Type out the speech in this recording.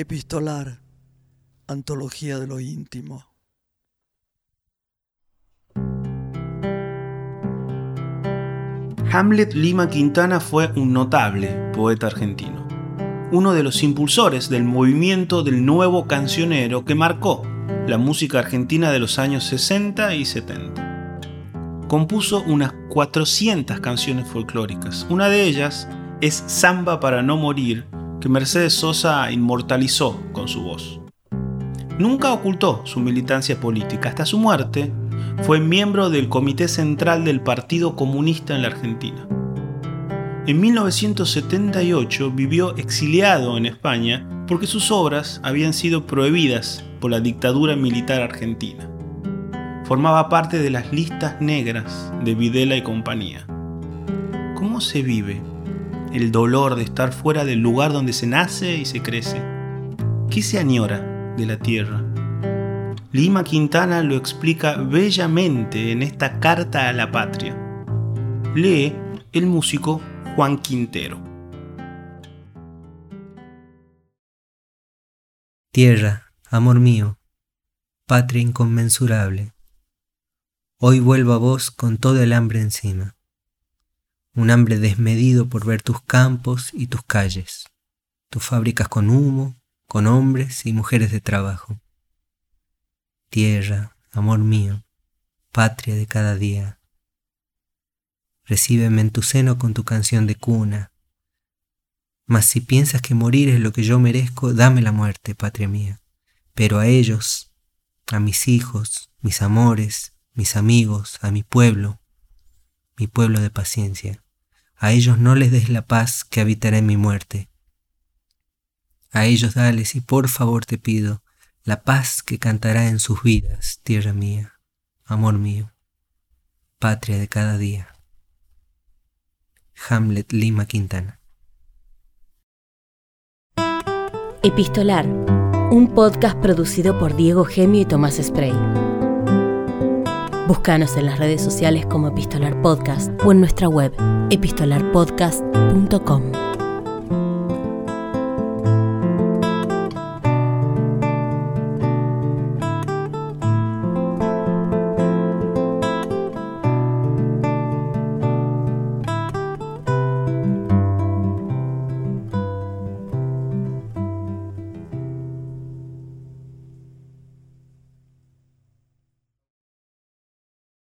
Epistolar, Antología de lo íntimo. Hamlet Lima Quintana fue un notable poeta argentino, uno de los impulsores del movimiento del nuevo cancionero que marcó la música argentina de los años 60 y 70. Compuso unas 400 canciones folclóricas. Una de ellas es Samba para no morir, que Mercedes Sosa inmortalizó con su voz. Nunca ocultó su militancia política. Hasta su muerte fue miembro del Comité Central del Partido Comunista en la Argentina. En 1978 vivió exiliado en España porque sus obras habían sido prohibidas por la dictadura militar argentina. Formaba parte de las listas negras de Videla y compañía. ¿Cómo se vive el dolor de estar fuera del lugar donde se nace y se crece. ¿Qué se añora de la tierra? Lima Quintana lo explica bellamente en esta carta a la patria. Lee el músico Juan Quintero. Tierra, amor mío, patria inconmensurable, hoy vuelvo a vos con todo el hambre encima un hambre desmedido por ver tus campos y tus calles, tus fábricas con humo, con hombres y mujeres de trabajo. Tierra, amor mío, patria de cada día. Recíbeme en tu seno con tu canción de cuna. Mas si piensas que morir es lo que yo merezco, dame la muerte, patria mía. Pero a ellos, a mis hijos, mis amores, mis amigos, a mi pueblo, mi pueblo de paciencia. A ellos no les des la paz que habitará en mi muerte. A ellos dales y por favor te pido la paz que cantará en sus vidas, tierra mía, amor mío, patria de cada día. Hamlet Lima Quintana. Epistolar, un podcast producido por Diego Gemio y Tomás Spray. Búscanos en las redes sociales como Epistolar Podcast o en nuestra web epistolarpodcast.com.